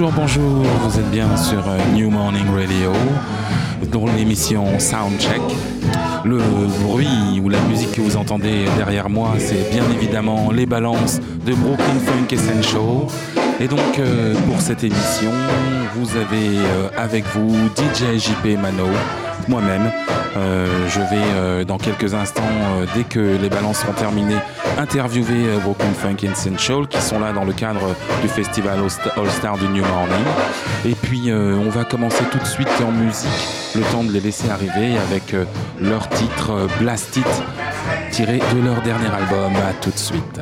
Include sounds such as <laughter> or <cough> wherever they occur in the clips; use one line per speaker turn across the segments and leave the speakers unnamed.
Bonjour, bonjour, vous êtes bien sur euh, New Morning Radio, dans l'émission Soundcheck. Le bruit ou la musique que vous entendez derrière moi, c'est bien évidemment les balances de Brooklyn Funk Essential. Et donc, euh, pour cette émission, vous avez euh, avec vous DJ JP Mano, moi-même. je vais dans quelques instants, dès que les balances seront terminées, interviewer Broken Funk Essential qui sont là dans le cadre du festival All Star du New Morning. Et puis on va commencer tout de suite en musique, le temps de les laisser arriver avec leur titre Blast It tiré de leur dernier album. À tout de suite.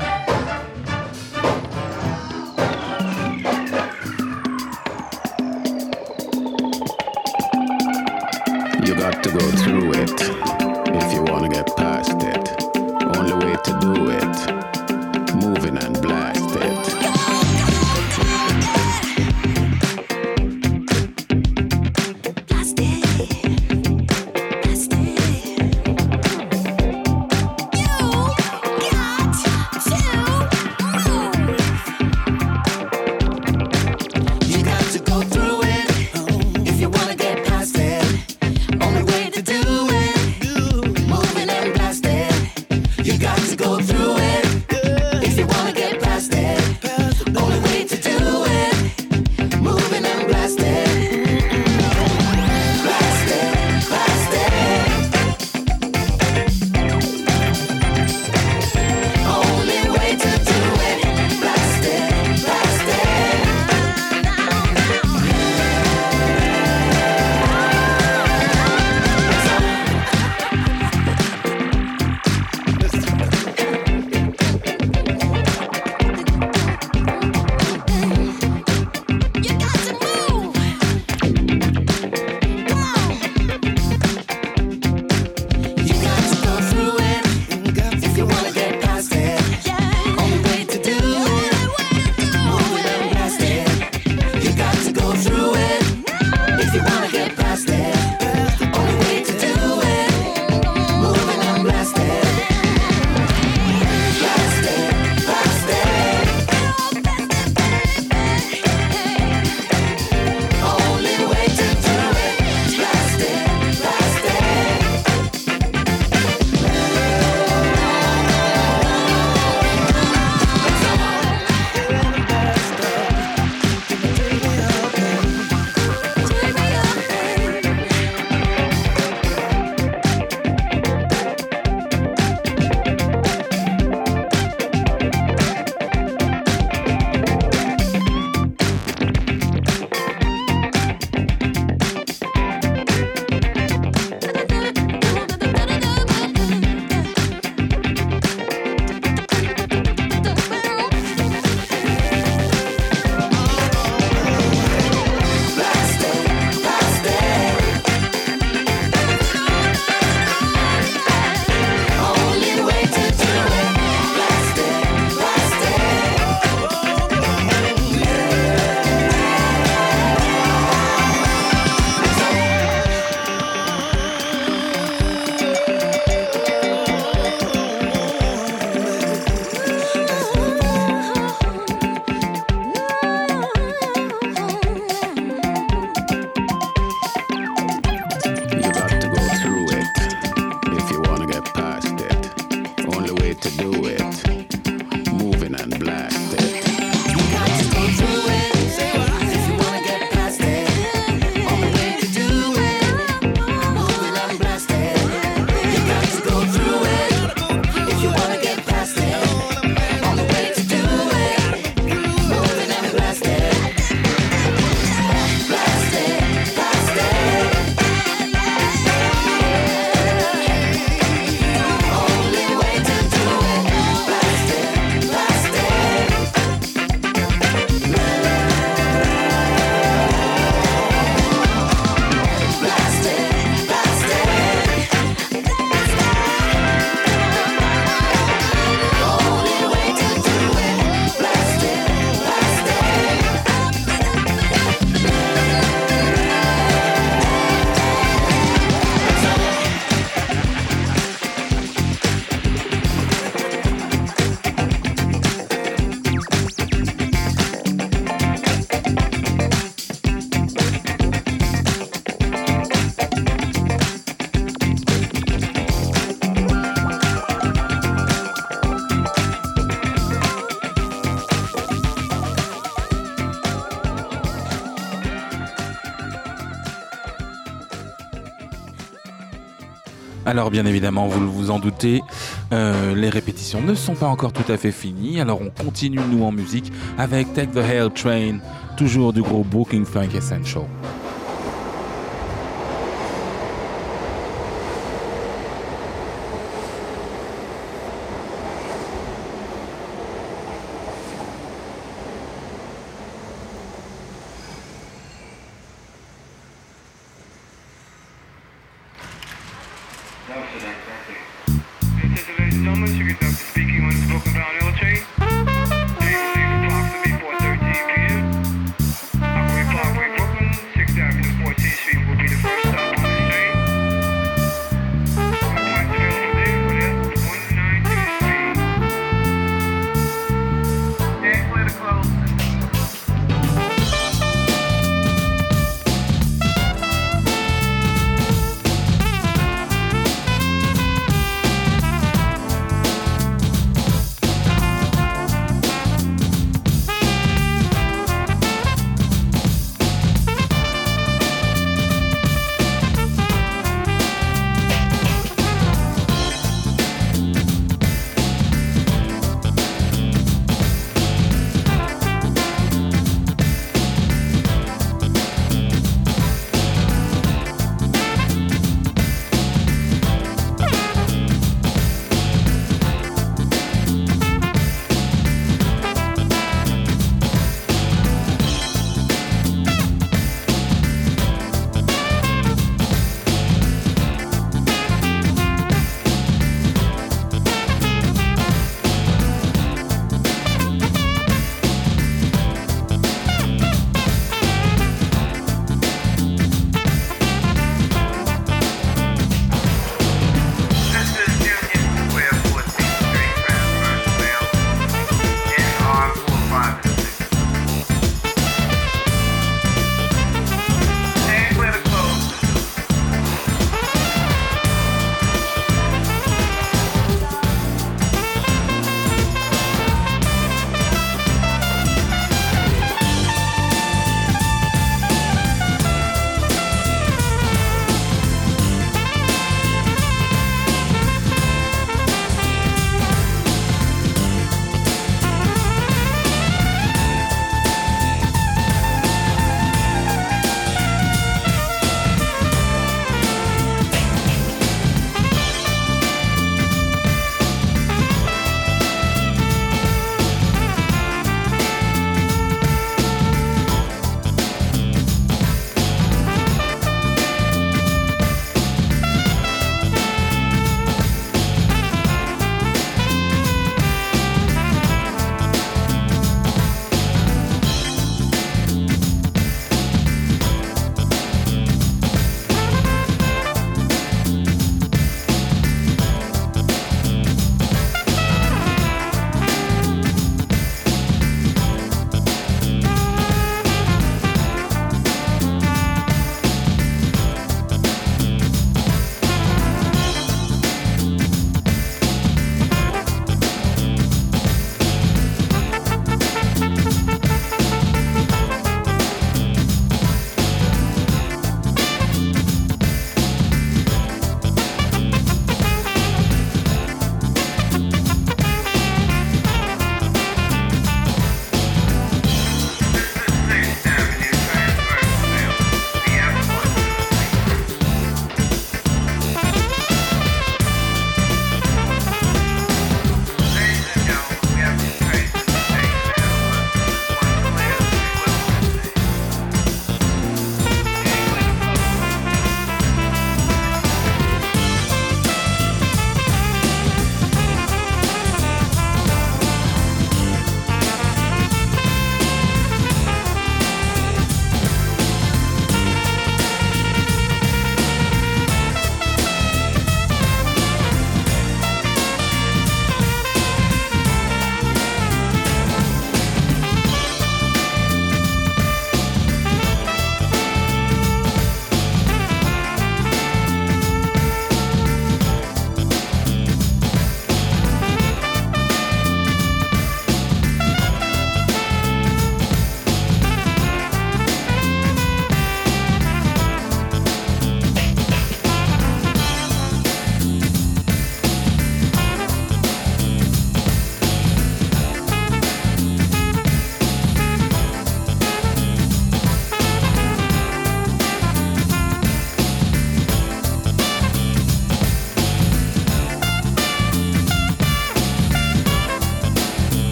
Alors bien évidemment, vous vous en doutez, euh, les répétitions ne sont pas encore tout à fait finies. Alors on continue nous en musique avec Take the Hell Train, toujours du groupe Booking Funk Essential.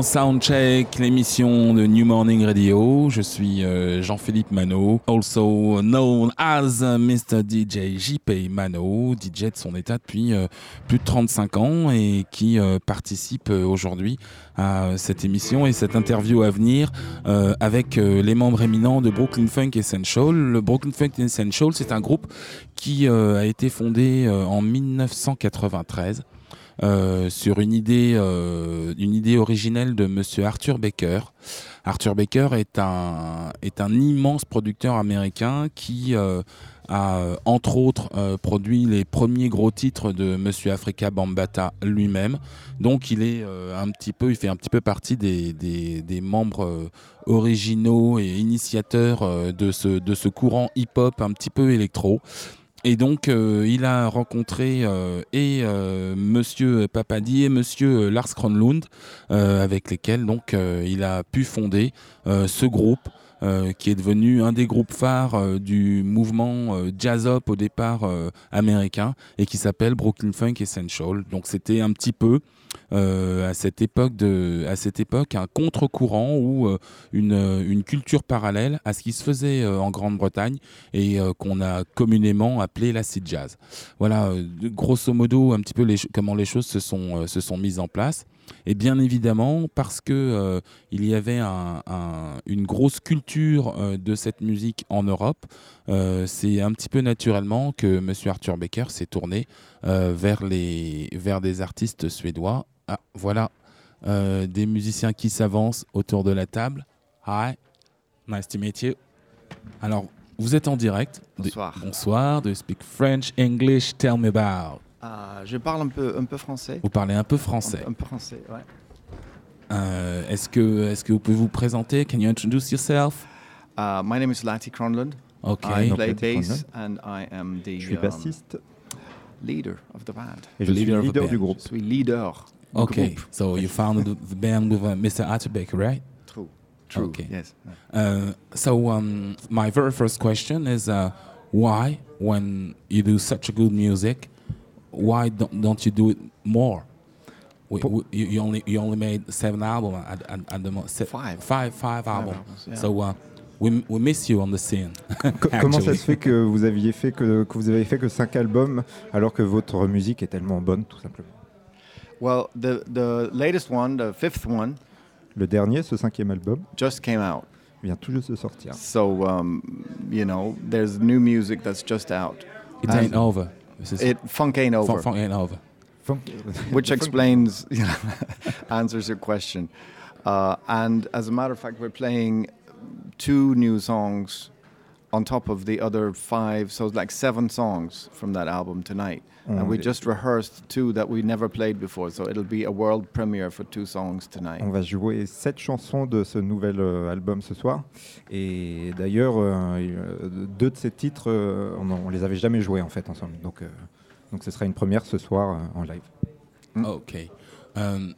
Soundcheck, l'émission de New Morning Radio. Je suis euh, Jean-Philippe Mano, also known as Mr. DJ JP Mano, DJ de son état depuis euh, plus de 35 ans et qui euh, participe euh, aujourd'hui à cette émission et cette interview à venir euh, avec euh, les membres éminents de Brooklyn Funk Essential. Le Brooklyn Funk Essential, c'est un groupe qui euh, a été fondé euh, en 1993 euh, sur une idée, euh, une idée originelle de Monsieur Arthur Baker. Arthur Baker est un, est un immense producteur américain qui euh, a, entre autres, produit les premiers gros titres de Monsieur Africa Bambata lui-même. Donc, il est un petit peu, il fait un petit peu partie des, des, des membres originaux et initiateurs de ce, de ce courant hip-hop un petit peu électro. Et donc, euh, il a rencontré euh, et euh, Monsieur Papadi et Monsieur Lars Kronlund, euh, avec lesquels donc euh, il a pu fonder euh, ce groupe. qui est devenu un des groupes phares du mouvement euh, jazz-up au départ américain et qui s'appelle Brooklyn Funk Essential. Donc c'était un petit peu euh, à cette époque à cette époque un contre-courant ou euh, une, euh, une culture parallèle à ce qui se faisait en Grande-Bretagne et qu'on a communément appelé l'acid jazz. Voilà, grosso modo, un petit peu comment les choses se sont mises en place. Et bien évidemment, parce que euh, il y avait un- un- une grosse culture euh, de cette musique en Europe, euh, c'est un petit peu naturellement que Monsieur Arthur Baker s'est tourné vers, les, vers des artistes suédois. Ah, voilà, des musiciens qui s'avancent autour de la table. Hi, nice to meet you. Alors, vous êtes en direct. De-
Bonsoir.
bonsoir. Do you speak French, English? Tell me about.
Ah, je parle un peu, un peu français.
Vous parlez un peu français.
Un, un peu français, ouais.
Euh, est-ce que, est-ce que vous pouvez vous présenter? Can you introduce yourself?
Uh, my name is Lati Cronlund.
Ok.
I play bass and I am the
Je suis
um,
bassiste
leader of the band.
et je suis
leader
du groupe.
Je suis leader du
Okay,
groupe.
so you founded the- band with uh, Mr. Baker, right?
True. True.
Okay.
Yes.
Uh, so um, my very first question is uh, why, when you do such a good music, why don't, don't you do it more? We, we, you, you only you only made seven albums at, at, at the mo- se-
Five.
five five albums.
albums, yeah.
So uh, we we miss you on the scene. <laughs>
Co- comment ça se fait que vous aviez fait que, que vous avez fait que cinq albums alors que votre musique est tellement bonne tout simplement?
Well, the the latest one, the fifth one,
Le dernier, ce cinquième album,
just came out.
vient tout juste de sortir.
So um, you know, there's new music that's just out.
It ain't over. This is
It funk ain't over.
funk, funk ain't over. <laughs>
which explains, <laughs> you know, answers your question. Uh, and as a matter of fact, we're playing two new songs on top of the other five, so it's like seven songs from that album tonight. and we
On-
just rehearsed two that we never played before, so it'll be a world premiere for two songs tonight.
On va jouer sept chansons de ce nouvel euh, album ce soir. Et d'ailleurs, euh, euh, deux de ces titres, euh, on, on les avait jamais joués en fait ensemble. Donc, euh, donc ce sera une première ce soir euh, en live.
Mm.
Okay. Um,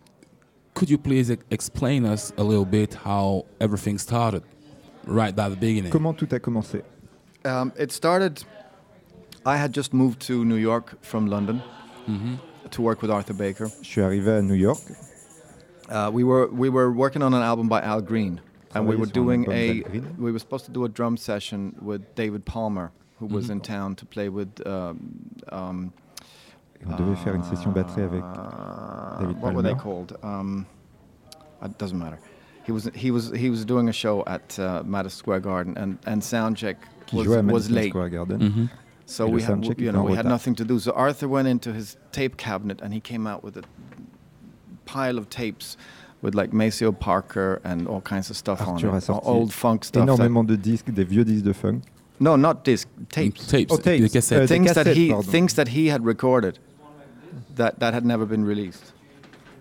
could you please ex- explain us a little bit how everything started? Right by the beginning?
Comment tout a commencé
Um, it started. I had just moved to New York from London
Mhm.
to work with Arthur Baker.
Je suis arrivé à New York.
Uh, we were we were working on an album by Al Green, and we were doing a we were supposed to do a drum session with David Palmer, who was in town to play with. Um, um,
Et on devait faire une session batterie avec
uh,
David
what were they
Palmer.
called? Um, it doesn't matter. He was he was he was doing a show at uh, Madison Square Garden, and and soundcheck
qui
was
jouait à
was
Madison
late.
Square Garden.
Mhm.
So we had,
soundcheck
you know, we had nothing to do. So Arthur went into his tape cabinet and he came out with a pile of tapes with like Maceo Parker and all kinds of stuff
Arthur
on it,
sorti
old funk stuff.
Énormément de disques, des vieux disques de funk.
no, not disc tapes.
Tapes,
Oh, tapes.
des cassettes.
Des
things that he
pardon.
things that he had recorded that that had never been released.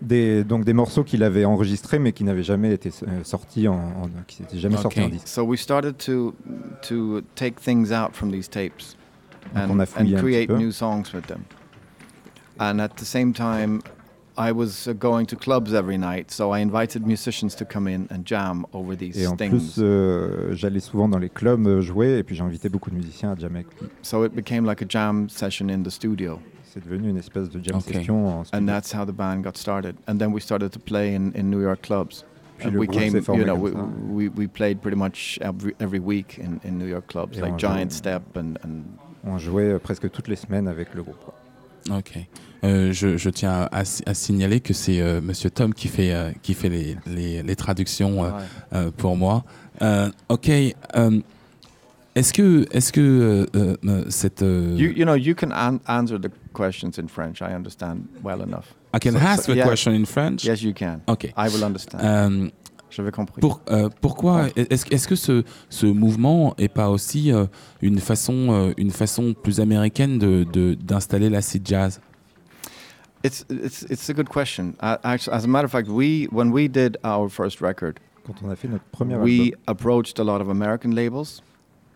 Des, donc des morceaux qu'il avait enregistrés mais qui n'avaient jamais été euh, sortis en, en- qui n'étaient jamais sortis
Ok.
en disque.
So we started to to take things out from these tapes and,
on a
and create new songs with them. And at the same time, I was uh, going to clubs every night, so I invited musicians to come in and jam over these
Et en
things.
plus, euh, j'allais souvent dans les clubs euh, jouer et puis invité beaucoup de musiciens à jammer avec lui.
so it became like a jam session in the studio.
C'est devenu une espèce de jam session en studio.
and that's how the band got started. And then we started to play in, in New York clubs.
Puis
And we came, you know, we,
ça.
we, we played pretty much every, every week in, in New York clubs,
Et
like
on
Giant
joue-
Step and, and
On jouait euh, presque toutes les semaines avec le groupe.
Ok. Euh, je, je tiens à, si- à signaler que c'est euh, Monsieur Tom qui fait euh, qui fait les, les, les traductions euh,
Ouais.
euh, pour moi. Euh, ok. euh, est-ce que est-ce que euh, euh, euh, cette euh,
You, you know, you can an- answer the questions in French. I understand well enough.
I can
so-
ask
so-
the
yeah.
question in French?
Yes, you can.
Ok.
I will understand.
Euh,
J'avais compris.
Pour, euh, pourquoi est-ce est-ce que ce, ce mouvement est pas aussi euh, une façon euh, une façon plus américaine de de- d'installer l'acid jazz?
It's, it's, it's a good question. Uh, actually, as a matter of fact, we when we did our first record,
Quand on a fait notre premier
we
album,
approached a lot of American labels,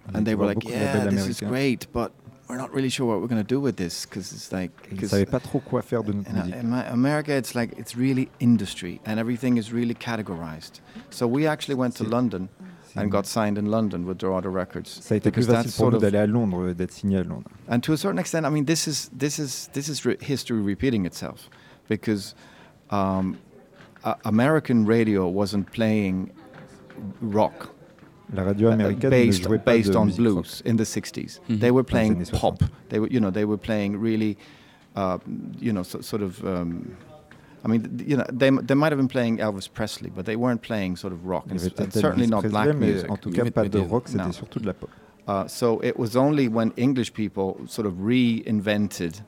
on a
and they were like,
de
"Yeah, this is great, but we're not really sure what we're going to do with this because it's like
Ils ne
'cause
savaient pas trop quoi faire de notre
in,
musique.
in America, it's like it's really industry, and everything is really categorized. So we actually went to London and got signed in London with Dorado Records.
Ça a été plus facile pour nous d'aller à Londres, euh, d'être signé à Londres.
And to a certain extent, I mean, this is this is this is re- history repeating itself, because um, American radio wasn't playing rock
La radio
uh,
américaine ne
based
jouait pas
based
de
on
musique rock.
blues in the 60s.
Mhm.
They were playing pop. They were, you know, they were playing really, uh, you know, so, sort of. Um, I mean, you know, they they might have been playing Elvis Presley, but they weren't playing sort of rock, and, and certainly not
Presley,
black music.
en tout
Il y
cas
avait-
pas de rock, c'était
non.
surtout de la pop.
Uh, so it was only when English people sort of reinvented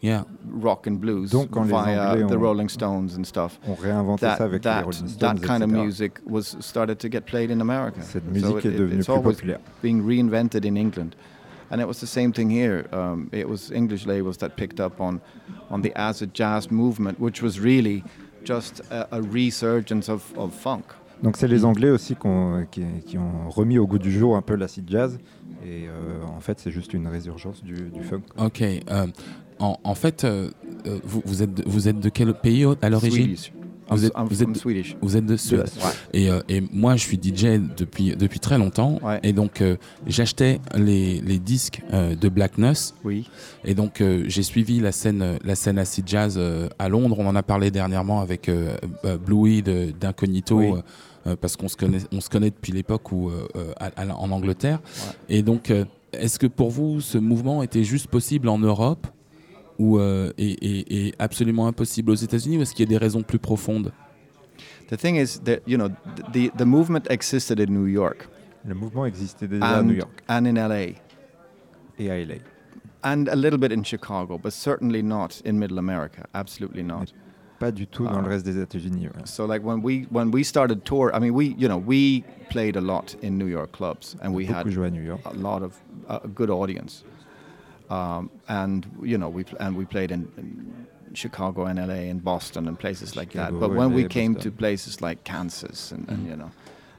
Yeah.
rock and blues
Donc, quand les
via
Anglais
the
ont-
Rolling Stones and stuff.
On réinventait ça
That,
avec les
that,
Rolling Stones,
that kind of
etc.
music was started to get played in America.
Cette
So
musique
it-
est devenue
it's
plus
always
populaire.
being reinvented in England. And it was the same thing here. Um, it was English labels that picked up on, on the acid jazz movement, which was really just a, a resurgence of, of funk.
Donc c'est les Anglais aussi qu'on- qui, qui ont remis au goût du jour un peu l'acid jazz. Et euh, en fait, c'est juste une résurgence du, du funk.
Ok. euh, en, en fait, euh, euh, vous, vous êtes de, vous êtes de quel pays à l'origine. Vous êtes- vous êtes-. Vous êtes de Suède.
Ouais.
Et, euh, et moi, je suis DJ depuis depuis très longtemps.
Ouais.
Et donc, euh, j'achetais les, les disques euh, de Black Nuss.
Oui.
Et donc, j'ai suivi la scène, la scène acid jazz à Londres. On en a parlé dernièrement avec Bluey d'Incognito,
Oui.
parce qu'on se connaît, on se connaît depuis l'époque où à- à- en Angleterre. Et donc, est-ce que pour vous, ce mouvement était juste possible en Europe? Ou euh, et, et- et absolument impossible aux États-Unis, ou est-ce qu'il y a des raisons plus profondes?
The thing is that, you know, the, the movement existed in New York
Le mouvement existait déjà à New
and,
York
and in LA.
et à LA.
and a little bit in Chicago, but certainly not in Middle America. Absolutely not.
Pas du tout dans le reste des États-Unis. ouais.
So like when we when we started tour, I mean we you know we played a lot in New York clubs, and we had
Beaucoup joué à New York.
a lot of a good audience. Um, and you know we pl- and we played in, in Chicago and LA and Boston and places like that.
Chicago,
But when we
LA,
came
Boston.
to places like Kansas and, and you know,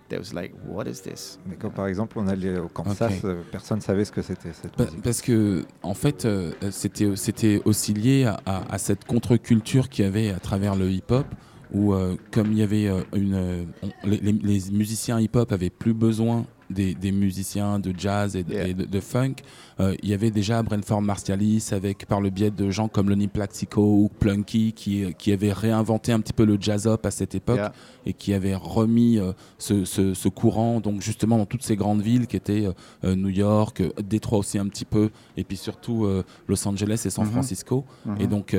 there was like, what is this?
Mais quand par exemple on allait au Kansas,
Ok.
euh, personne ne savait ce que c'était cette
Pa-
musique.
Parce que, en fait, euh, c'était c'était aussi lié à, à- à cette contre-culture qu'il y avait à travers le hip-hop, où, euh, comme il y avait euh, une. euh, on- les, les- les musiciens hip-hop avaient plus besoin des, des musiciens de jazz et de,
Yeah.
et de- de funk, euh, il y avait déjà Brentford Martialis, avec, par le biais de gens comme Lonnie Plaxico ou Plunky, qui, qui avaient réinventé un petit peu le jazz-up à cette époque
Yeah.
et qui avait remis euh, ce, ce- ce courant donc justement dans toutes ces grandes villes qui étaient euh, New York, Détroit aussi un petit peu, et puis surtout Los Angeles et San
Mhm.
Francisco. Et
Mhm.
donc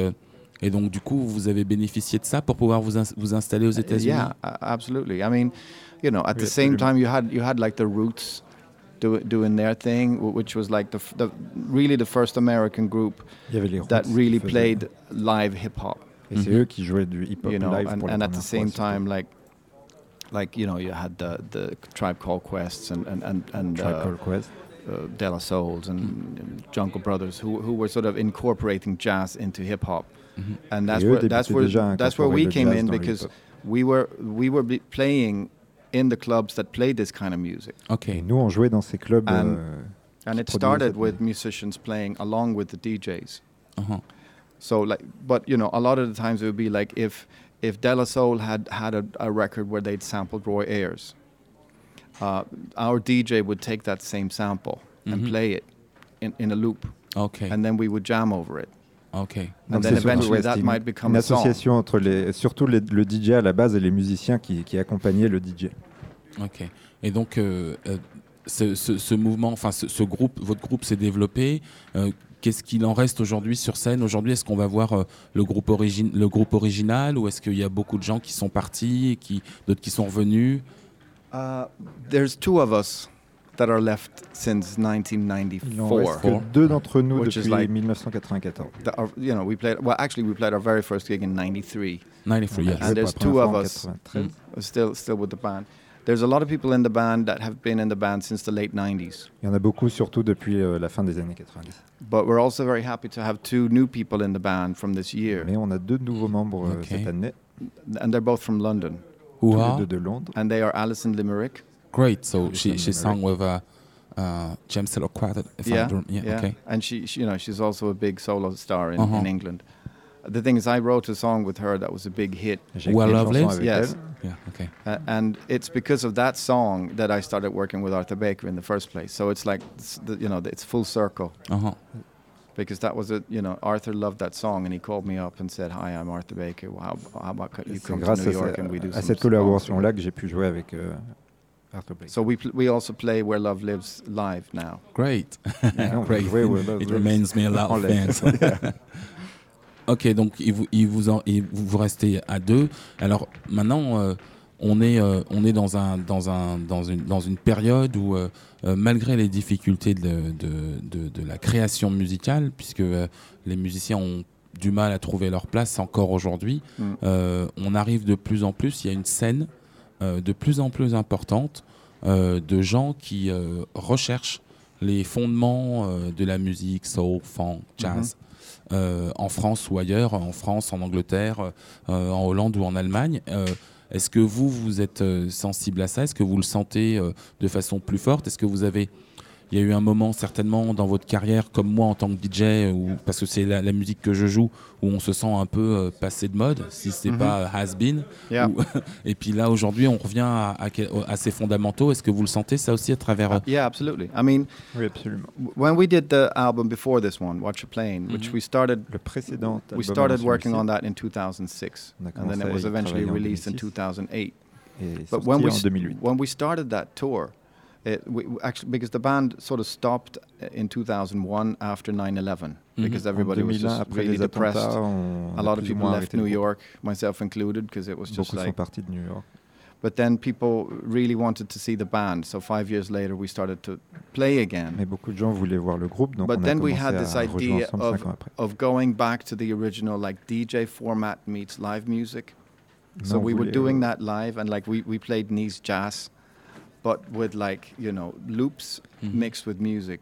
et donc du coup vous avez bénéficié de ça pour pouvoir vous, ins- vous installer aux États-Unis?
Yeah, absolutely. I mean, you know, at
Oui,
the same
absolument.
time, you had you had like the Roots do, doing their thing, wh- which was like the, f- the really the first American group that really played live hip hop.
Et c'est
Mhm.
eux qui jouaient du hip-hop
You know,
live
and,
pour la
and at the same
fois,
time, like like you know, you had the the Tribe Called Quests and and and, and
Tribe
uh,
Called Quest.
uh, De La Souls and, and Jungle Brothers, who who were sort of incorporating jazz into hip hop,
Mhm.
and that's where that's where that's where we came in because we were we were be playing in the clubs that played this kind of music,
Ok.
Nous, on jouait dans ces clubs.
And-
euh,
and it started with musicians playing along with the DJs.
Uh-huh.
So like, but you know, a lot of the times it would be like if if De La Soul had had a, a record where they'd sampled Roy Ayers, uh, our DJ would take that same sample and
Mhm.
play it in, in a loop,
Ok.
and then we would jam over it.
Ok.
And
Donc
then
c'est surtout,
eventually that might
une,
become
une association entre les, surtout les- le DJ à la base et les musiciens qui, qui accompagnaient le DJ.
Ok. Et donc, euh, euh, ce, ce- ce mouvement, enfin, ce, ce groupe, votre groupe s'est développé. euh, Qu'est-ce qu'il en reste aujourd'hui sur scène? Aujourd'hui, est-ce qu'on va voir euh, le, groupe origine, le groupe original ou est-ce qu'il y a beaucoup de gens qui sont partis et qui, d'autres qui sont revenus?
Uh, there's two of us that are left since
Il en reste
1994.
que deux d'entre nous
Which is
depuis
like-
1994.
That are, you know, we played. Well, actually, we played our very first gig in '93.
93, yes.
And there's two of us.
93.
Still, still with the band. There's a lot of people in the band that have been in the band since the late '90s.
Il y en a beaucoup, surtout depuis euh, la fin des années 90.
But we're also very happy to have two new people in the band from this year,
Mais on a deux nouveaux membres euh,
Ok.
cette année,
and they're both from London.
Who are
de Londres.
And they are Alison Limerick.
Great. So she, she
Limerick.
sang with uh, uh, James Taylor Quartet. If I
yeah,
don't- yeah, okay.
And she, she, you know, she's also a big solo star in,
Uh-huh.
in England. The thing is, I wrote a song with her that was a big hit,
Well Lovely
Yes.
Yeah, okay.
uh, and it's because of that song that I started working with Arthur Baker in the first place. So it's like, it's the, you know, it's full circle
Uh-huh.
because that was a, you know, Arthur loved that song and he called me up and said, "Hi, I'm Arthur Baker. Well, how, how about co- you come to New York and we do
à cette
songs
collaboration-là que j'ai pu jouer avec euh, Arthur Blake.
So we pl- we also play Where Love Lives live now.
Great. <laughs>
Peut
Great.
jouer Where Love
It reminds me a lot of <laughs> <laughs> ok, donc il vous, il vous, en- il- vous restez à deux. Alors maintenant, euh, on est, euh, on est dans, un, dans, un, dans, une, dans une période où, euh, euh, malgré les difficultés de, de, de- de la création musicale, puisque euh, les musiciens ont du mal à trouver leur place encore aujourd'hui,
Mm.
euh, on arrive de plus en plus, il y a une scène euh, de plus en plus importante euh, de gens qui euh, recherchent les fondements euh, de la musique, soul, funk, jazz, euh, en France ou ailleurs, en France, en Angleterre, euh, en Hollande ou en Allemagne. Euh, Est-ce que vous, vous êtes euh, sensible à ça? Est-ce que vous le sentez euh, de façon plus forte? Est-ce que vous avez... Il y a eu un moment certainement dans votre carrière, comme moi en tant que DJ, euh, où, parce que c'est la, la musique que je joue, où on se sent un peu euh, passé de mode, si c'est
Mhm.
pas has been.
Yeah.
Ou- <laughs> et puis là, aujourd'hui, on revient à, à, à ces fondamentaux. Est-ce que vous le sentez ça aussi à travers... euh,
Uh, yeah, absolutely. I mean,
Oui, absolument.
when we did the album before this one, Watch a Plane, which
Mhm.
we started
Le précédent
we started working on that in 2006
On a
and then
commencé
it
à
was eventually
travailler en
released in
2006.
2008
est
but
sorti
when we
en
s-
2008.
when we started that tour it, we, actually because the band sort of stopped uh, in 2001 after 9/11 because everybody was just really depressed a
a
lot of people left New. York myself included because it was just
Beaucoup sont
like
partis de New York.
but then people really wanted to see the band so 5 years later we started to play again
Mais beaucoup de gens voulaient voir le groupe, donc
But
on a
then we had this idea of-
cinq ans après.
of going back to the original like DJ format meets live music So
Non, on
we were doing
euh,
that live, and like we, we played Nice jazz, but with like you know loops
Mhm.
mixed with music,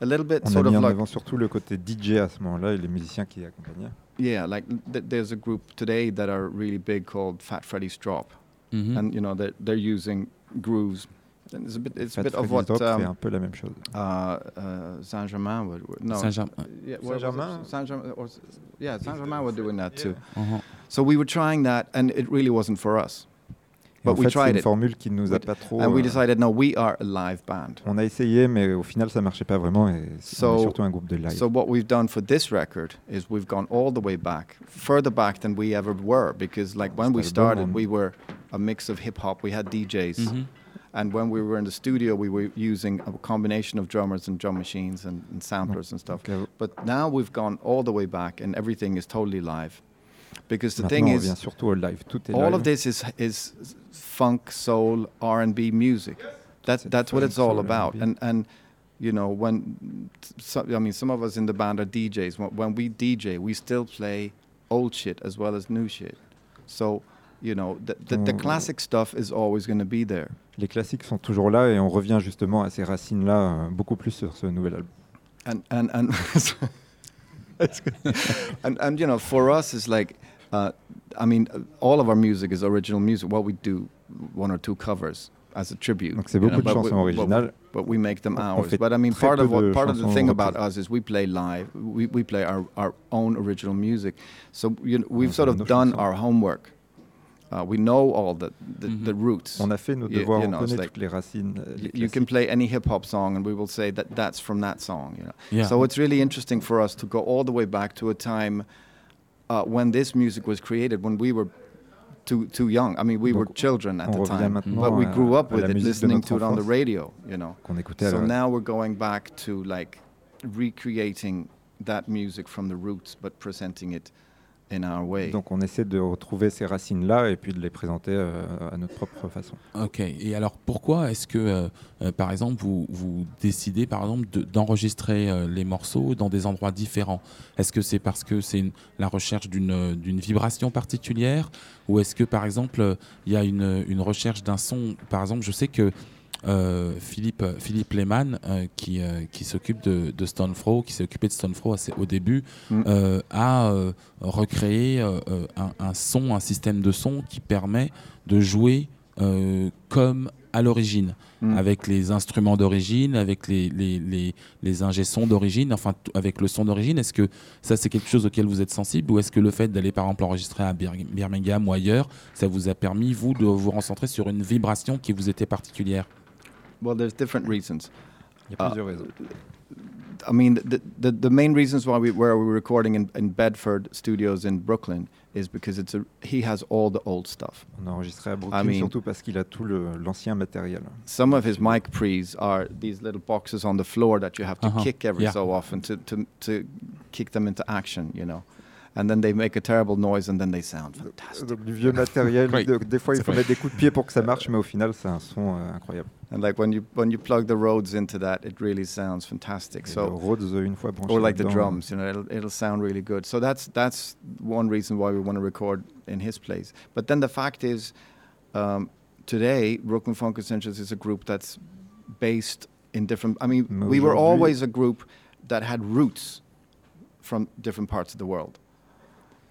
a little bit
On a
sort
mis
of
en
like
avant surtout le côté DJ à ce moment-là et les musiciens qui accompagnaient.
yeah, like th- there's a group today that are really big called Fat Freddy's Drop,
mhm.
and you know they're they're using grooves. And it's a bit it's a
Fat
bit of
Freddy's
what
Drop fait un
um,
peu la même chose.
uh, uh, Saint Germain would, would no
Saint-Germain.
yeah, what was it?
Saint-Germain?
Saint Germain or yeah Saint Germain were doing that too.
Mhm.
So we were trying that, and it really wasn't for us.
Et
But
en
we
fait, c'est
tried
une
it.
formule qui nous a pas trop.
And we
euh,
decided, no, we are a live band.
On a essayé, mais au final, ça marchait pas vraiment. Et c'est- on est
So-
surtout un groupe de live.
So what we've done for this record is we've gone all the way back, further back than we ever were, because like when we
Cet album,
started,
on-
we were a mix of hip hop. We had DJs,
Mhm.
and when we were in the studio, we were using a combination of drummers and drum machines and, and samplers and stuff.
Donc, euh,
But now we've gone all the way back, and everything is totally live, because the
maintenant,
thing is,
surtout au live. Tout est
all
live.
of this is is funk, soul, R and B music. That
C'est
that's what it's all about.
R&B.
And and you know when, so, I mean, some of us in the band are DJs. When, when we DJ, we still play old shit as well as new shit. So you know the the, the classic stuff is always going to be there.
Les classiques sont toujours là et on revient justement à ces racines-là euh, beaucoup plus sur ce nouvel album.
and and and <laughs> and and you know for us it's like uh, I mean uh, all of our music is original music. What we do one or two covers as a tribute.
Donc c'est
you know,
de
but we-
chansons
but-
originales.
But we make them ours. But I mean, part of what part of the thing about us is we play live. We, we play our, our own original music. So you know, we've
On
sort of done
chansons.
our homework. Uh, we know all the the,
Mhm.
the roots.
On a fait nos
You-
devoirs,
you
on
know, it's
connaît
like-
toutes les racines. les
you can play any hip hop song, and we will say that that's from that song. You know.
Yeah.
So it's really interesting for us to go all the way back to a time uh, when this music was created, when we were too too young. I mean, we were children at the time, but we grew up with it, listening to it on the radio. You know.
qu'on écoutait à
So now we're going back to like recreating that music from the roots, but presenting it in our way.
Donc on essaie de retrouver ces racines-là et puis de les présenter euh, à notre propre façon.
Ok. Et alors pourquoi est-ce que, euh, euh, par exemple, vous, vous décidez, par exemple, de- d'enregistrer euh, les morceaux dans des endroits différents? Est-ce que c'est parce que c'est la recherche d'une d'une vibration particulière? Ou est-ce que, par exemple, il y a une, une recherche d'un son? Par exemple, je sais que euh, Philippe, Philippe Lehmann, euh, qui, euh, qui s'occupe de, de Stonefro, qui s'est occupé de Stonefro au début,
Mm.
a recréé un, un son, un système de son qui permet de jouer comme à l'origine,
Mm.
avec les instruments d'origine, avec les, les, les, les ingé-sons d'origine, enfin avec le son d'origine. Est-ce que ça c'est quelque chose auquel vous êtes sensible ou est-ce que le fait d'aller par exemple enregistrer à Bir- Birmingham ou ailleurs, ça vous a permis vous de vous concentrer sur une vibration qui vous était particulière?
Well, there's different reasons.
Il y a plusieurs raisons.
I mean, the, the, the main reasons why we where we're recording in, in Bedford Studios in Brooklyn is because it's a he has all the old stuff.
On a enregistré à Brooklyn
I mean-
surtout parce qu'il a tout le- l'ancien matériel.
Some of his mic pre's are these little boxes on the floor that you have to
Uh-huh.
kick every
Yeah.
so often to, to to kick them into action, you know. And then they make a terrible noise and then they sound fantastic.
Donc du vieux matériel,
Oui.
de- des fois il faut mettre des coups de pied pour que ça <laughs> marche, mais au final c'est un son euh, incroyable.
And like when you when you plug the Rhodes into that, it really sounds fantastic.
Et
So
Rhodes une fois branché
or like the drums, you know, it'll, it'll sound really good. So that's that's one reason why we want to record in his place. But then the fact is, um, today Brooklyn Funk Essentials is a group that's based in different. I mean,
Mais
we were always a group that had roots from different parts of the world.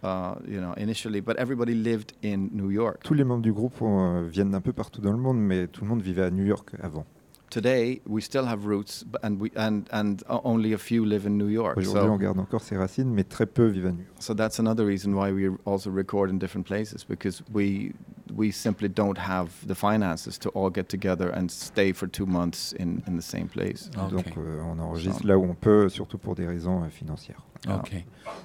You know, initially, but everybody lived in New York.
Tous les membres du groupe euh, viennent d'un peu partout dans le monde, mais tout le monde vivait à New York avant.
Today, we still have roots, but, and we and and o- only a few live in New York.
Aujourd'hui,
So
on garde encore ses racines, mais très peu vivent à New York.
So that's another reason why we also record in different places because we we simply don't have the finances to all get together and stay for two months in, in the same place.
Donc euh, on enregistre là où on peut, surtout pour des raisons euh, financières.
Ok,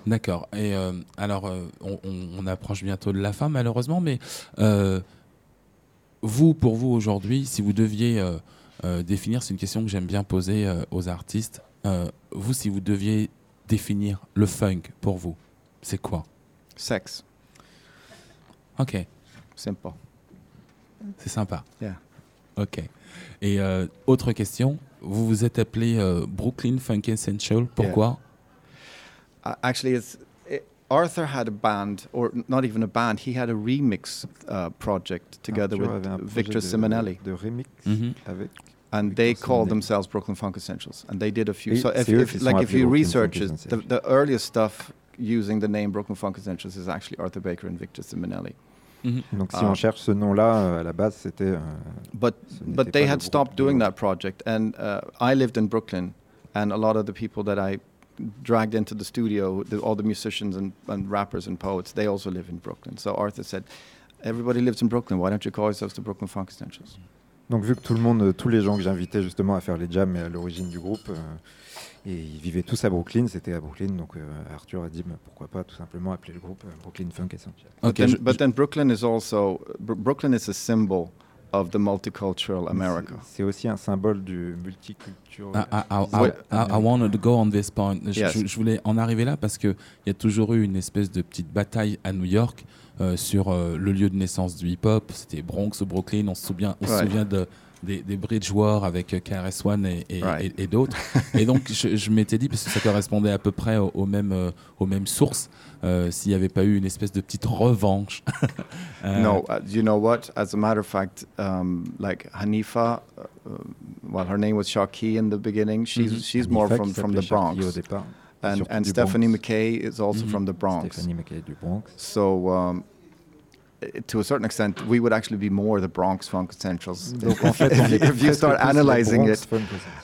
d'accord. Et euh, alors, euh, on, on- on approche bientôt de la fin, malheureusement, mais euh, vous, pour vous aujourd'hui, si vous deviez euh, définir, c'est une question que j'aime bien poser euh, aux artistes, euh, vous, si vous deviez définir le funk pour vous, c'est quoi?
Sex,
Ok,
simple.
c'est sympa.
Yeah.
Ok. Et euh, autre question, vous vous êtes appelé euh, Brooklyn Funk Essential, pourquoi?
Uh, actually, it's it, Arthur had a band, or not even a band. He had a remix uh, project together
Arthur
with
avait un projet
Victor
de,
Simonelli,
de remix
Mhm.
avec.
And
Victor
they called themselves Brooklyn Funk Essentials, and they did a few. So if, if like if you
Brooklyn
research it, the, the earliest stuff using the name Brooklyn Funk Essentials is actually Arthur Baker and Victor Simonelli.
Mhm.
Donc si
Ah.
on cherche ce nom-là, euh, à la base, c'était. euh,
But but they had stopped doing that project, and uh, I lived in Brooklyn, and a lot of the people that I dragged into the studio, the, all the musicians and, and rappers and poets, they also live in Brooklyn. So Arthur said, "Everybody lives in Brooklyn. Why don't you call yourselves the Brooklyn Funk Essentials?"
Donc vu que tout le monde, tous les gens que j'invitais justement à faire les jams et à l'origine du groupe, euh, et ils vivaient tous à Brooklyn, c'était à Brooklyn, donc euh, Arthur a dit mais pourquoi pas tout simplement appeler le groupe euh, Brooklyn Funk Essential.
Ok,
but, then, but Brooklyn is also Br- Brooklyn is a symbol of the multicultural America.
C'est aussi un symbole du multiculturel.
I, I, I,
Ouais.
I- I wanted to go on this point. Je,
Yes.
je- je voulais en arriver là parce qu'il y a toujours eu une espèce de petite bataille à New York euh, sur euh, le lieu de naissance du hip-hop. C'était Bronx ou Brooklyn. On se souvient, on se souvient de, des, des Bridge Wars avec euh, KRS-One et, et,
Right.
et- et d'autres. <laughs> et donc, je, je m'étais dit, parce que ça correspondait à peu près aux, aux mêmes, euh, aux mêmes sources, euh, s'il n'y avait pas eu une espèce de petite revanche. <laughs> Euh,
No, uh, you know what? As a matter of fact, um, like Hanifa, uh, uh, well, her name was Shaki in the beginning. She's
Mhm.
she's more from from the Bronx,
au départ,
and and Stephanie
Bronx.
McKay is also
Mhm.
from the Bronx.
Stéphanie McKay du Bronx.
So. Um, to a certain extent, we would actually be more the Bronx Funk Essentials.
Donc en fait, on est
if, if you start analyzing it,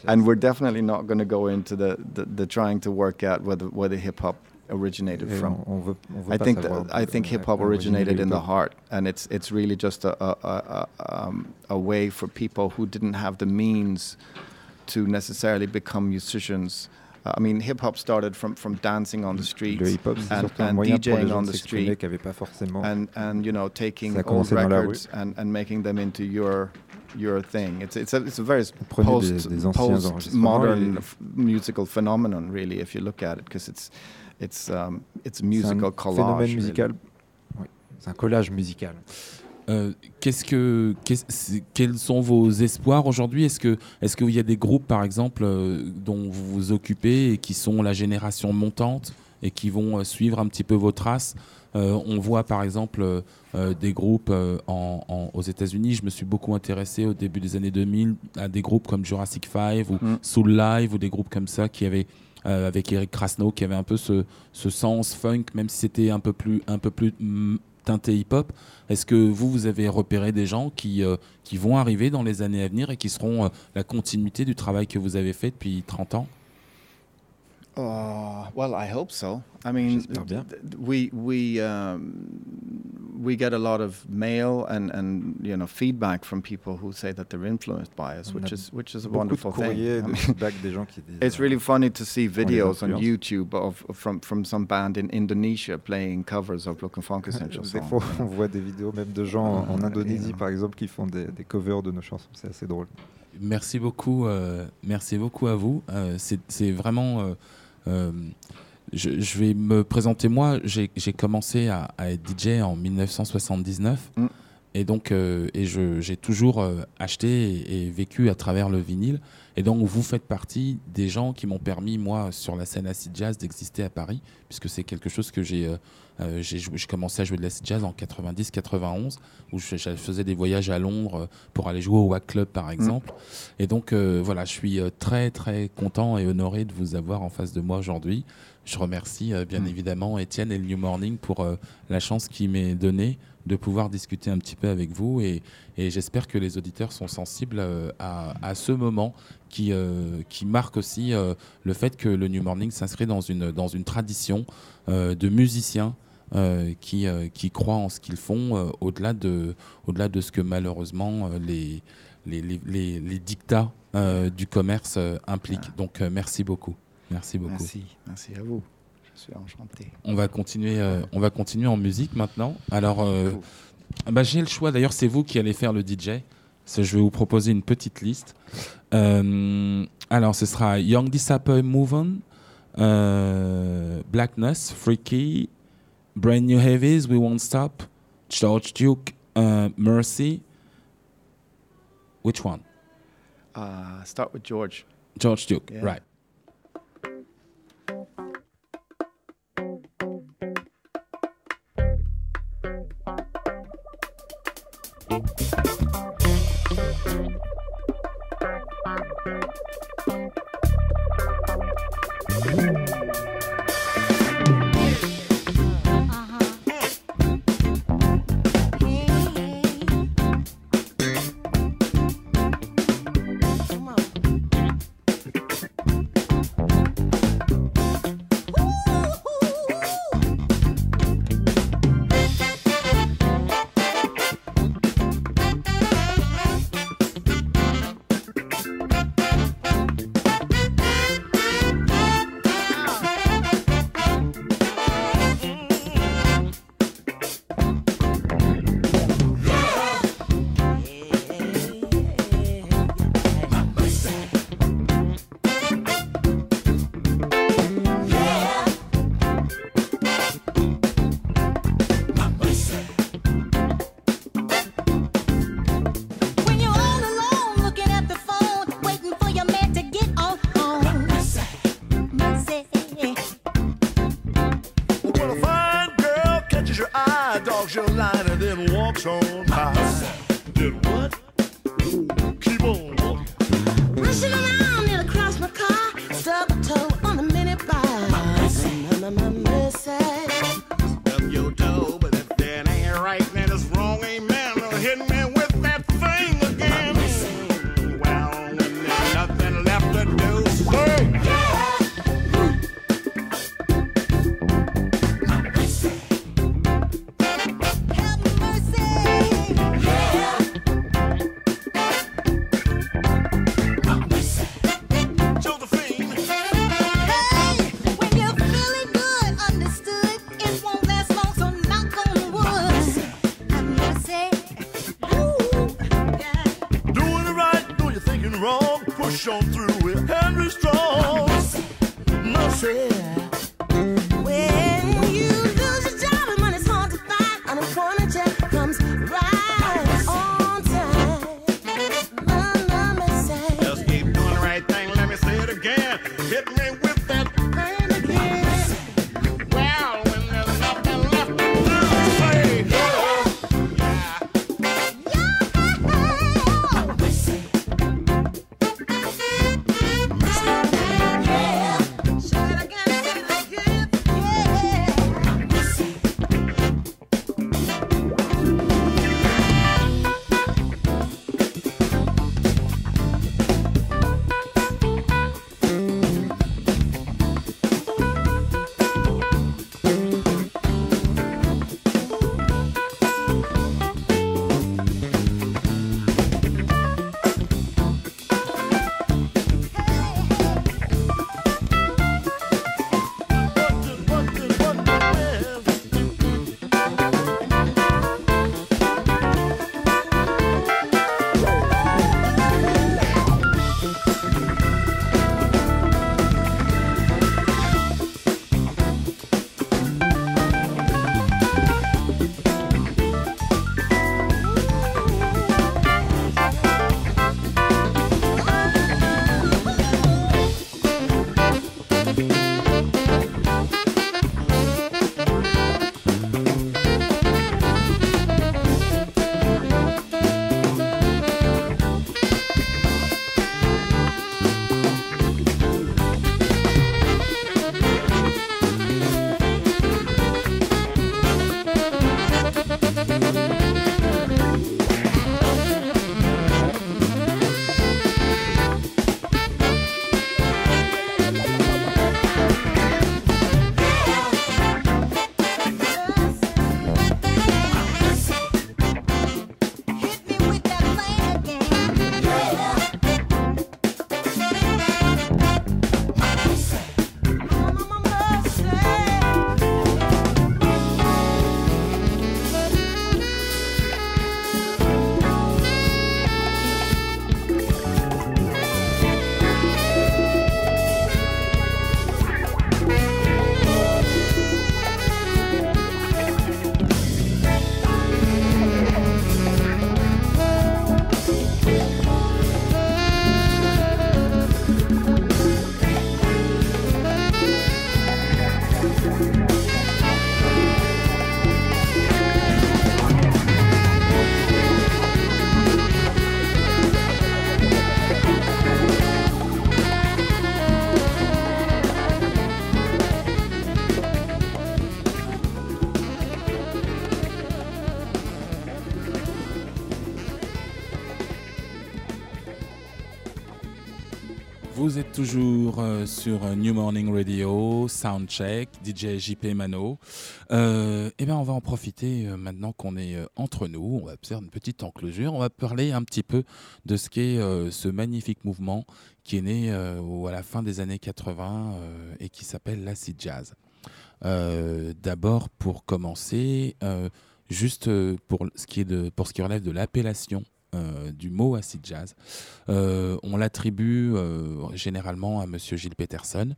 and we're definitely not going to go into the, the, the trying to work out where the, where the hip hop originated
Et
from.
on, on veut, on veut
I think that, I think hip hop originated in the heart, and it's it's really just a a, a, a, um, a way for people who didn't have the means to necessarily become musicians. Uh, I mean, hip hop started from from dancing on the streets
Le
and, and DJing on the street,
pas forcément.
and and you know taking old records and, and making them into your your thing. It's it's a it's a very
des-
post
des anciens
post modern musical phenomenon, really, if you look at it, because it's it's um, it's a
C'est un
musical collage.
phénomène
really.
musical. Oui, c'est un collage musical.
Euh, qu'est-ce que, qu'est-ce- c'est- quels sont vos espoirs aujourd'hui? Est-ce que, est-ce qu'il y a des groupes, par exemple, euh, dont vous vous occupez et qui sont la génération montante et qui vont euh, suivre un petit peu vos traces? On voit, par exemple, des groupes en- en- aux États-Unis. Je me suis beaucoup intéressé au début des années 2000 à des groupes comme Jurassic 5 ou
Mm.
Soul Live ou des groupes comme ça qui avaient euh, avec Eric Krasno qui avait un peu ce, ce sens funk, même si c'était un peu plus, un peu plus mm, teinté hip-hop. Est-ce que vous, vous avez repéré des gens qui, euh, vont arriver dans les années à venir et qui seront euh, la continuité du travail que vous avez fait depuis 30 ans?
Uh, well, I hope so. I mean, th- th- we we um, we get a lot of mail and and you know feedback from people who say that they're influenced by us, which is which is a wonderful thing. I mean,
feedback des gens qui disent. <laughs>
It's
euh,
really funny to see videos on. YouTube of from from some band in Indonesia playing covers of Look and Funk <laughs> Essential Songs.
Des
songs.
fois, on voit des vidéos même de gens en- en Indonésie,
et, euh,
par exemple, qui font des, des covers de nos chansons. C'est assez drôle.
Merci beaucoup, euh, merci beaucoup à vous. Euh, c'est c'est vraiment. euh, euh, je, je vais me présenter moi. J'ai commencé à, à être DJ en 1979
Mm.
et donc euh, et j'ai toujours euh, acheté et, et vécu à travers le vinyle. Et donc vous faites partie des gens qui m'ont permis moi sur la scène acid jazz d'exister à Paris puisque c'est quelque chose que j'ai euh, euh, j'ai commencé à jouer de l'acid jazz en 90-91 où je, je faisais des voyages à Londres euh, pour aller jouer au Wack Club par exemple. Et donc euh, voilà, je suis euh, très très content et honoré de vous avoir en face de moi aujourd'hui. Je remercie euh, bien
Mm.
évidemment Étienne et le New Morning pour la chance qui m'est donnée de pouvoir discuter un petit peu avec vous et, et j'espère que les auditeurs sont sensibles euh, à, à ce moment qui, euh, qui marque aussi euh, le fait que le New Morning s'inscrit dans une, dans une tradition de musiciens qui, euh, qui croient en ce qu'ils font euh, au-delà de, au-delà de ce que malheureusement euh, les, les, les, les, les dictats euh, du commerce euh, impliquent. Donc euh, merci beaucoup. Merci beaucoup.
Merci, merci à vous. Je suis enchanté.
On va continuer, euh, on va continuer en musique maintenant. Alors, euh, bah, j'ai le choix. D'ailleurs, c'est vous qui allez faire le DJ. Je vais vous proposer une petite liste. Euh, alors, ce sera Young Disciple Move On, euh, Blackness, Freaky, Brand New Heavies, We Won't Stop, George Duke, euh, Mercy. Which one?
Uh, start with George.
George Duke,
Yeah.
right. So. Toujours euh, sur euh, New Morning Radio, Soundcheck, DJ JP Mano. Euh, eh ben, on va en profiter maintenant qu'on est entre nous. On va faire une petite enclosure. On va parler un petit peu de ce qu'est euh, ce magnifique mouvement qui est né à la fin des années 80 euh, et qui s'appelle l'acid jazz. D'abord, pour commencer, juste pour ce qui relève de l'appellation euh, du mot acid jazz, euh, on l'attribue euh, généralement à Monsieur Gilles Peterson,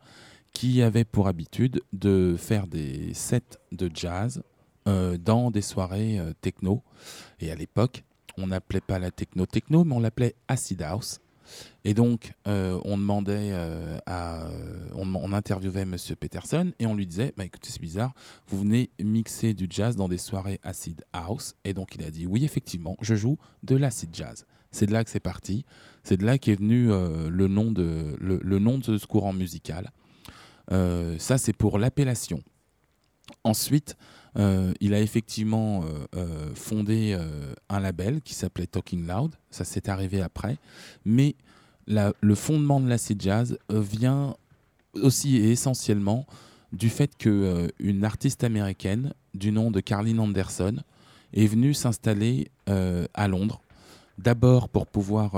qui avait pour habitude de faire des sets de jazz dans des soirées techno. Et à l'époque, on n'appelait pas la techno techno, mais on l'appelait acid house. Et donc, euh, on demandait euh, à, on, interviewait Monsieur Peterson et on lui disait, bah, écoutez, c'est bizarre, vous venez mixer du jazz dans des soirées acid house. Et donc, il a dit, oui, effectivement, je joue de l'acid jazz. C'est de là que c'est parti. C'est de là qu'est venu euh, le, nom de, le, nom de ce courant musical. Ça, c'est pour l'appellation. Ensuite, euh, il a effectivement euh, euh, fondé un label qui s'appelait Talking Loud. Ça s'est arrivé après. Mais le fondement de l'acid jazz vient aussi et essentiellement du fait qu'une artiste américaine du nom de Carlin Anderson est venue s'installer à Londres, d'abord pour pouvoir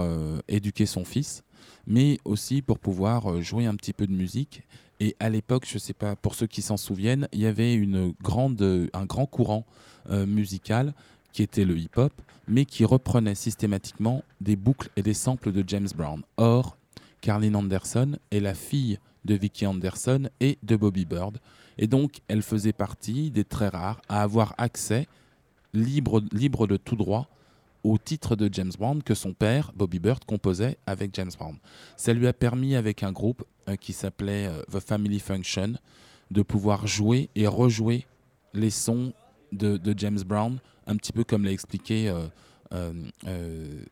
éduquer son fils, mais aussi pour pouvoir jouer un petit peu de musique. Et à l'époque, je ne sais pas, pour ceux qui s'en souviennent, il y avait une grande, un grand courant euh, musical qui était le hip-hop, mais qui reprenait systématiquement des boucles et des samples de James Brown. Or, Carlin Anderson est la fille de Vicky Anderson et de Bobby Bird. Et donc, elle faisait partie des très rares à avoir accès, libre de tout droit, au titre de James Brown que son père, Bobby Bird, composait avec James Brown. Ça lui a permis avec un groupe euh, qui s'appelait euh, The Family Function de pouvoir jouer et rejouer les sons de, James Brown, un petit peu comme l'a expliqué euh,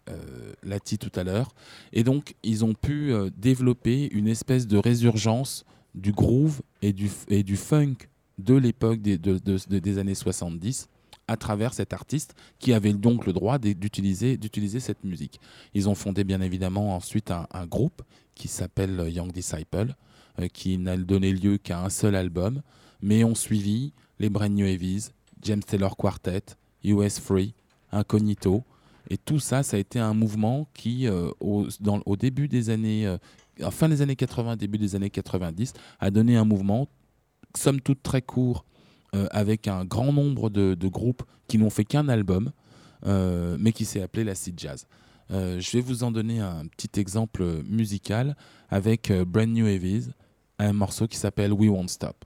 Lati tout à l'heure. Et donc, ils ont pu développer une espèce de résurgence du groove et du, et du funk de l'époque des, des années 70 à travers cet artiste qui avait donc le droit d'utiliser cette musique. Ils ont fondé bien évidemment ensuite un, groupe qui s'appelle Young Disciple, euh, qui n'a donné lieu qu'à un seul album, mais ont suivi les Brand New Heavies, James Taylor Quartet, US Free, Incognito. Et tout ça, ça a été un mouvement qui, euh, au, début des années, euh, fin des années 80, début des années 90, a donné un mouvement, somme toute très court euh, avec un grand nombre de, groupes qui n'ont fait qu'un album, euh, mais qui s'est appelé la l'acid jazz. Euh, je vais vous en donner un petit exemple musical avec Brand New Heavies, un morceau qui s'appelle
We Won't Stop.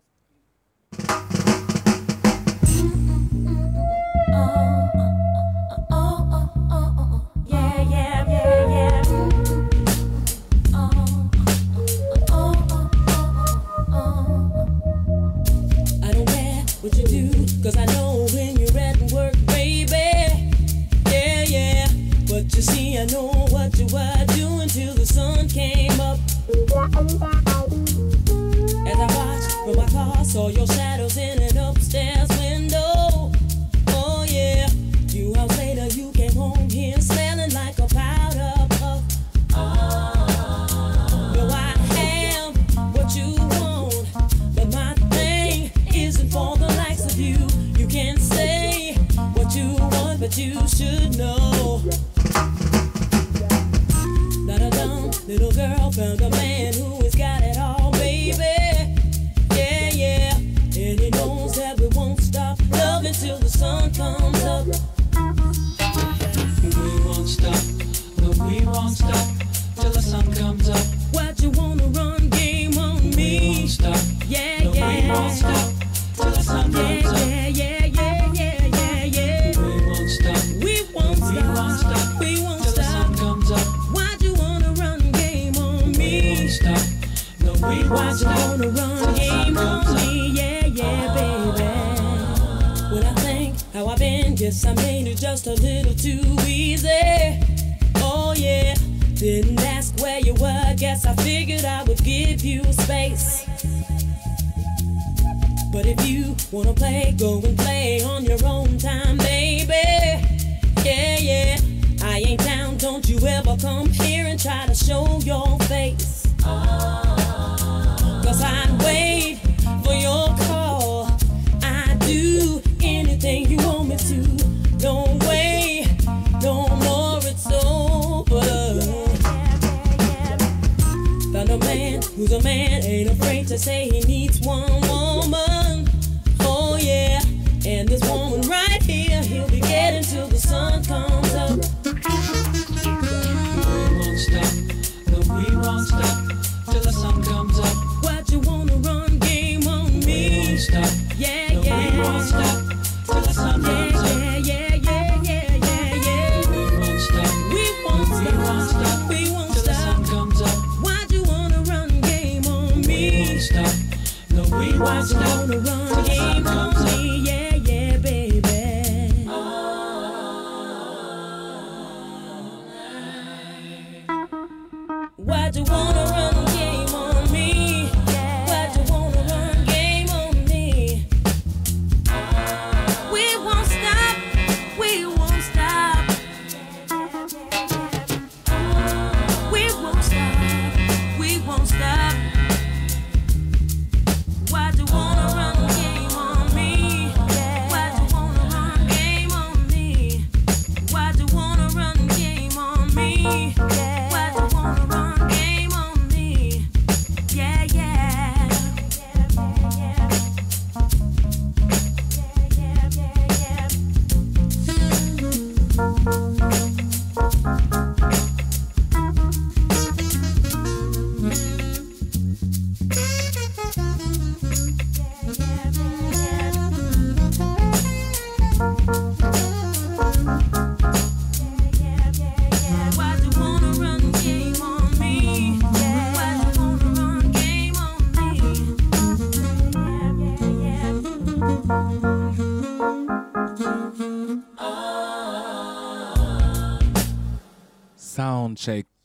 love.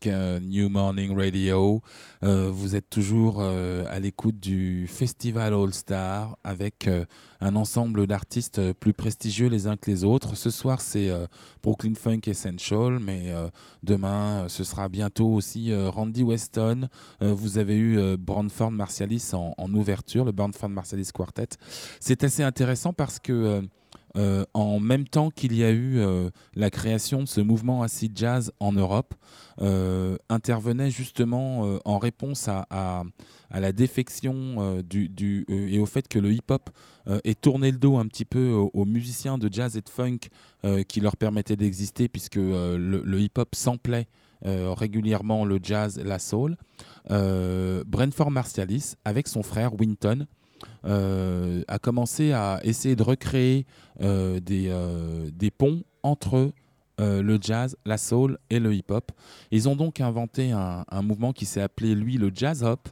New Morning Radio. Euh, vous êtes toujours euh, à l'écoute du Festival All Star avec euh, un ensemble d'artistes euh, plus prestigieux les uns que les autres. Ce soir, c'est euh, Brooklyn Funk Essential, mais euh, demain, euh, ce sera bientôt aussi euh, Randy Weston. Euh, vous avez eu euh, Branford Marsalis en, en ouverture, le Branford Marsalis Quartet. C'est assez intéressant parce que euh, en même temps qu'il y a eu euh, la création de ce mouvement acid jazz en Europe, euh, intervenait justement en réponse à, la défection et au fait que le hip-hop ait tourné le dos un petit peu aux, musiciens de jazz et de funk qui leur permettaient d'exister puisque le, hip-hop samplait euh, régulièrement le jazz, la soul. Euh, Brentford Martialis, avec son frère Winton, euh, a commencé à essayer de recréer euh, des, euh, des ponts entre le jazz, la soul et le hip-hop. Ils ont donc inventé un, un mouvement qui s'est appelé, lui, le jazz hop,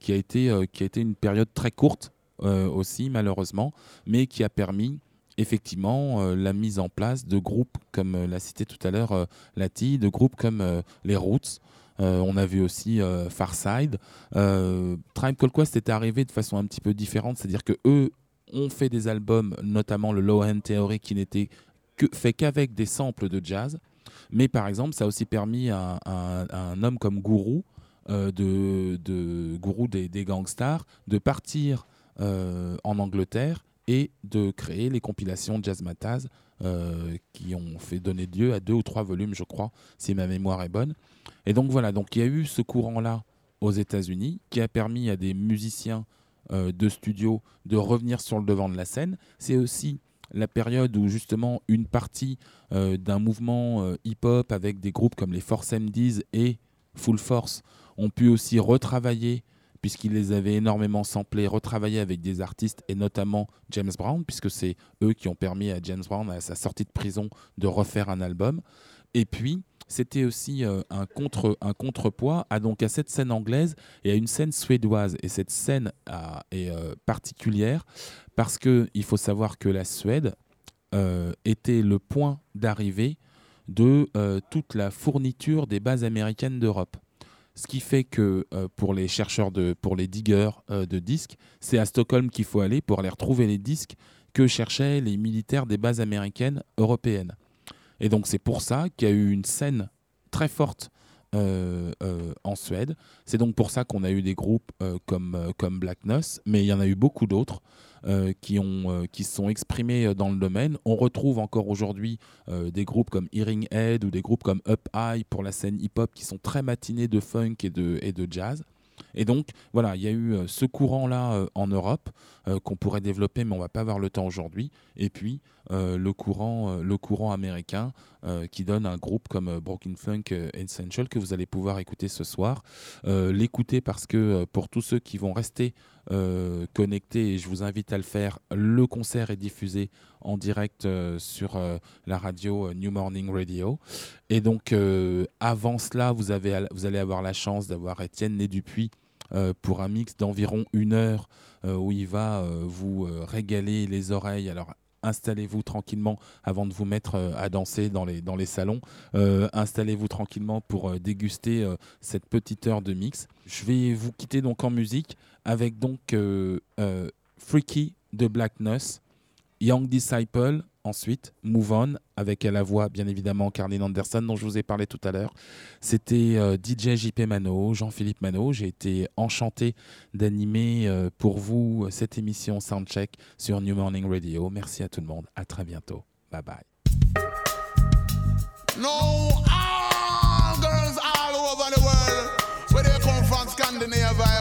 qui, a été, qui a été une période très courte aussi, malheureusement, mais qui a permis effectivement la mise en place de groupes, comme l'a cité tout à l'heure euh, Lati, de groupes comme les Roots. Euh, on a vu aussi euh, Farside. Euh, Tribe Called Quest est arrivé de façon un petit peu différente, c'est-à-dire que eux ont fait des albums, notamment le Low End Theory, qui n'était fait qu'avec des samples de jazz. Mais par exemple, ça a aussi permis à, un homme comme Guru, de, Guru des, des Gangstar, de partir en Angleterre et de créer les compilations Jazz Mataz qui ont fait donner lieu à deux ou trois volumes, je crois, si ma mémoire est bonne. Et donc voilà, donc il y a eu ce courant-là aux États-Unis qui a permis à des musiciens euh, de studio de revenir sur le devant de la scène. C'est aussi la période où justement une partie euh, d'un mouvement euh, hip-hop avec des groupes comme les Force MDs et Full Force ont pu aussi retravailler puisqu'ils les avaient énormément samplés, retravailler avec des artistes et notamment James Brown, puisque c'est eux qui ont permis à James Brown, à sa sortie de prison, de refaire un album. Et puis, c'était aussi euh, un, contre, un contrepoids à, cette scène anglaise et à une scène suédoise. Et cette scène est euh, particulière parce qu'il faut savoir que la Suède euh, était le point d'arrivée de toute la fourniture des bases américaines d'Europe. Ce qui fait que pour les chercheurs, de, pour les diggers de disques, c'est à Stockholm qu'il faut aller pour aller retrouver les disques que cherchaient les militaires des bases américaines européennes. Et donc c'est pour ça qu'il y a eu une scène très forte euh, euh, en Suède. C'est donc pour ça qu'on a eu des groupes euh, comme, comme Black Nuss, mais il y en a eu beaucoup d'autres qui, se sont exprimés dans le domaine. On retrouve encore aujourd'hui des groupes comme Hearing Head ou des groupes comme Up High pour la scène hip-hop qui sont très matinés de funk et de jazz. Et donc, voilà, il y a eu euh, ce courant-là euh, en Europe euh, qu'on pourrait développer, mais on va pas avoir le temps aujourd'hui. Et puis, le, courant, le courant américain qui donne un groupe comme Broken Funk Essential que vous allez pouvoir écouter ce soir. L'écouter parce que pour tous ceux qui vont rester euh, connectés, et je vous invite à le faire, le concert est diffusé en direct sur la radio New Morning Radio. Et donc, avant cela, vous, avez, vous allez avoir la chance d'avoir Étienne Né-Dupuis pour un mix d'environ une heure euh, où il va euh, vous euh, régaler les oreilles. Alors, installez-vous tranquillement avant de vous mettre euh, à danser dans les, salons. Euh, installez-vous tranquillement pour euh, déguster euh, cette petite heure de mix. Je vais vous quitter donc en musique avec donc euh, euh, Freaky de Black Nuss, Young Disciple, ensuite Move On, avec à la voix bien évidemment Carlin Anderson dont je vous ai parlé tout à l'heure. C'était euh, DJ JP Mano, Jean-Philippe Mano. J'ai été enchanté d'animer euh, pour vous cette émission Soundcheck sur New Morning Radio. Merci à tout le monde. À très bientôt. Bye bye.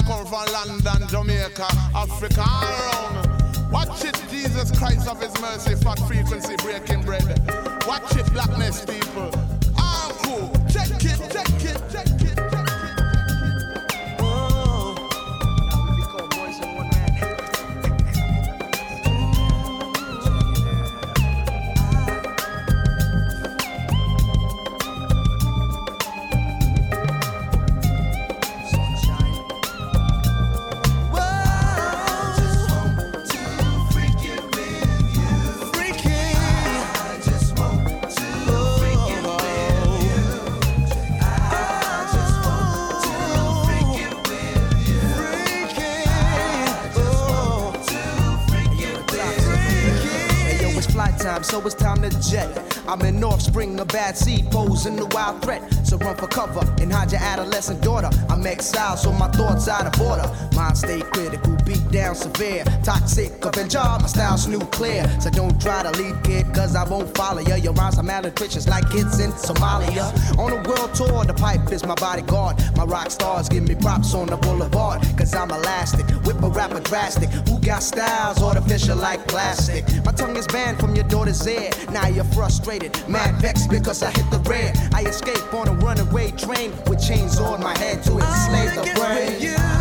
Come from, London, Jamaica, Africa, around. Watch it, Jesus Christ of His mercy, fat frequency breaking bread. Watch it, blackness people.
time, so it's time to jet. I'm an offspring of bad seed, posing the wild threat. So run for cover and hide your adolescent daughter. I'm exiled, so my thoughts out of order. Mind stay critical, beat down severe. Toxic, avenger, my style's nuclear. So don't try to leave kid, cause I won't follow ya. Your rhymes are malnutritious like kids in Somalia. On a world tour, the pipe is my bodyguard. My rock stars give me props on the boulevard, cause I'm elastic. Whip a rapper drastic. Who got styles artificial like plastic? My tongue is banned from your daughter's ear. Now you're frustrated Mad vexed because I hit the red. I escape on a runaway train with chains on my head to enslave the brain.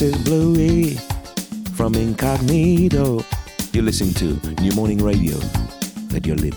This is
Bluey from Incognito. You're listening to New Morning Radio at your lip.